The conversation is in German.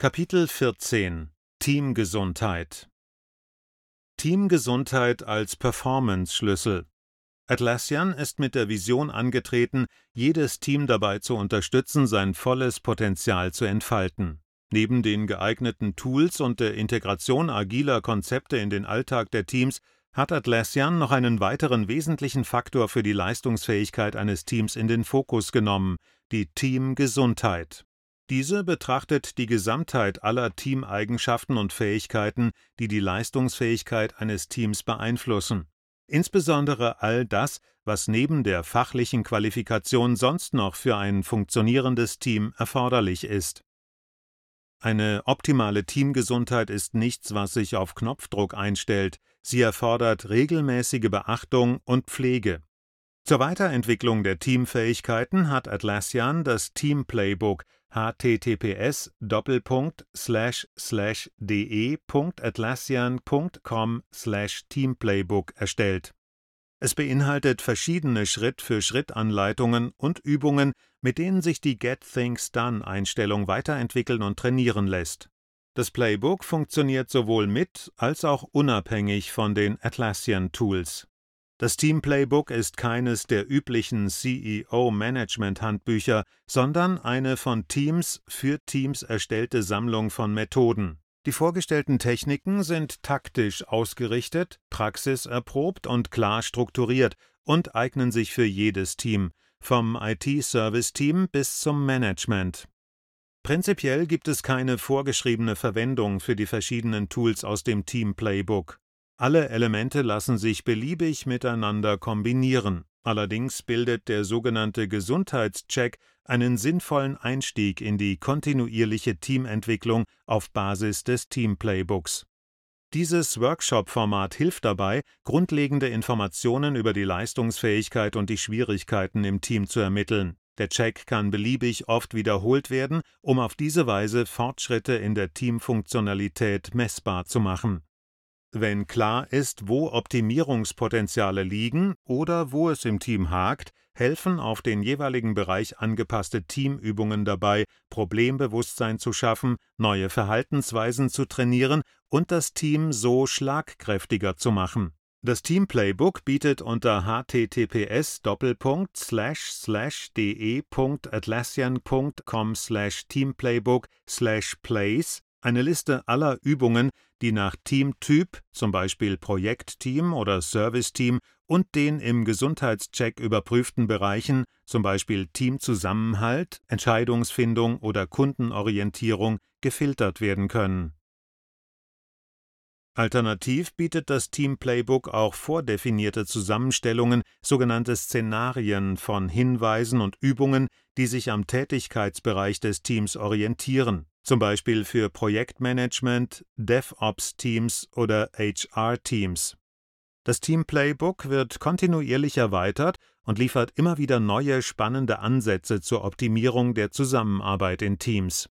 Kapitel 14 Teamgesundheit Teamgesundheit als Performance-Schlüssel Atlassian ist mit der Vision angetreten, jedes Team dabei zu unterstützen, sein volles Potenzial zu entfalten. Neben den geeigneten Tools und der Integration agiler Konzepte in den Alltag der Teams hat Atlassian noch einen weiteren wesentlichen Faktor für die Leistungsfähigkeit eines Teams in den Fokus genommen, die Teamgesundheit. Diese betrachtet die Gesamtheit aller Teameigenschaften und Fähigkeiten, die die Leistungsfähigkeit eines Teams beeinflussen. Insbesondere all das, was neben der fachlichen Qualifikation sonst noch für ein funktionierendes Team erforderlich ist. Eine optimale Teamgesundheit ist nichts, was sich auf Knopfdruck einstellt, sie erfordert regelmäßige Beachtung und Pflege. Zur Weiterentwicklung der Teamfähigkeiten hat Atlassian das Team Playbook https de.atlassian.com teamplaybook erstellt. Es beinhaltet verschiedene Schritt-für-Schritt-Anleitungen und Übungen, mit denen sich die Get Things Done Einstellung weiterentwickeln und trainieren lässt. Das Playbook funktioniert sowohl mit als auch unabhängig von den Atlassian Tools. Das Team Playbook ist keines der üblichen CEO-Management-Handbücher, sondern eine von Teams für Teams erstellte Sammlung von Methoden. Die vorgestellten Techniken sind taktisch ausgerichtet, praxiserprobt und klar strukturiert und eignen sich für jedes Team, vom IT-Service-Team bis zum Management. Prinzipiell gibt es keine vorgeschriebene Verwendung für die verschiedenen Tools aus dem Team Playbook. Alle Elemente lassen sich beliebig miteinander kombinieren. Allerdings bildet der sogenannte Gesundheitscheck einen sinnvollen Einstieg in die kontinuierliche Teamentwicklung auf Basis des Team-Playbooks. Dieses Workshop-Format hilft dabei, grundlegende Informationen über die Leistungsfähigkeit und die Schwierigkeiten im Team zu ermitteln. Der Check kann beliebig oft wiederholt werden, um auf diese Weise Fortschritte in der Teamfunktionalität messbar zu machen. Wenn klar ist, wo Optimierungspotenziale liegen oder wo es im Team hakt, helfen auf den jeweiligen Bereich angepasste Teamübungen dabei, Problembewusstsein zu schaffen, neue Verhaltensweisen zu trainieren und das Team so schlagkräftiger zu machen. Das Team Playbook bietet unter https de.atlassian.com teamplaybook plays eine Liste aller Übungen, die nach Teamtyp, zum Beispiel Projektteam oder Serviceteam, und den im Gesundheitscheck überprüften Bereichen, zum Beispiel Teamzusammenhalt, Entscheidungsfindung oder Kundenorientierung, gefiltert werden können. Alternativ bietet das Team Playbook auch vordefinierte Zusammenstellungen, sogenannte Szenarien von Hinweisen und Übungen, die sich am Tätigkeitsbereich des Teams orientieren zum Beispiel für Projektmanagement, DevOps-Teams oder HR-Teams. Das Team Playbook wird kontinuierlich erweitert und liefert immer wieder neue spannende Ansätze zur Optimierung der Zusammenarbeit in Teams.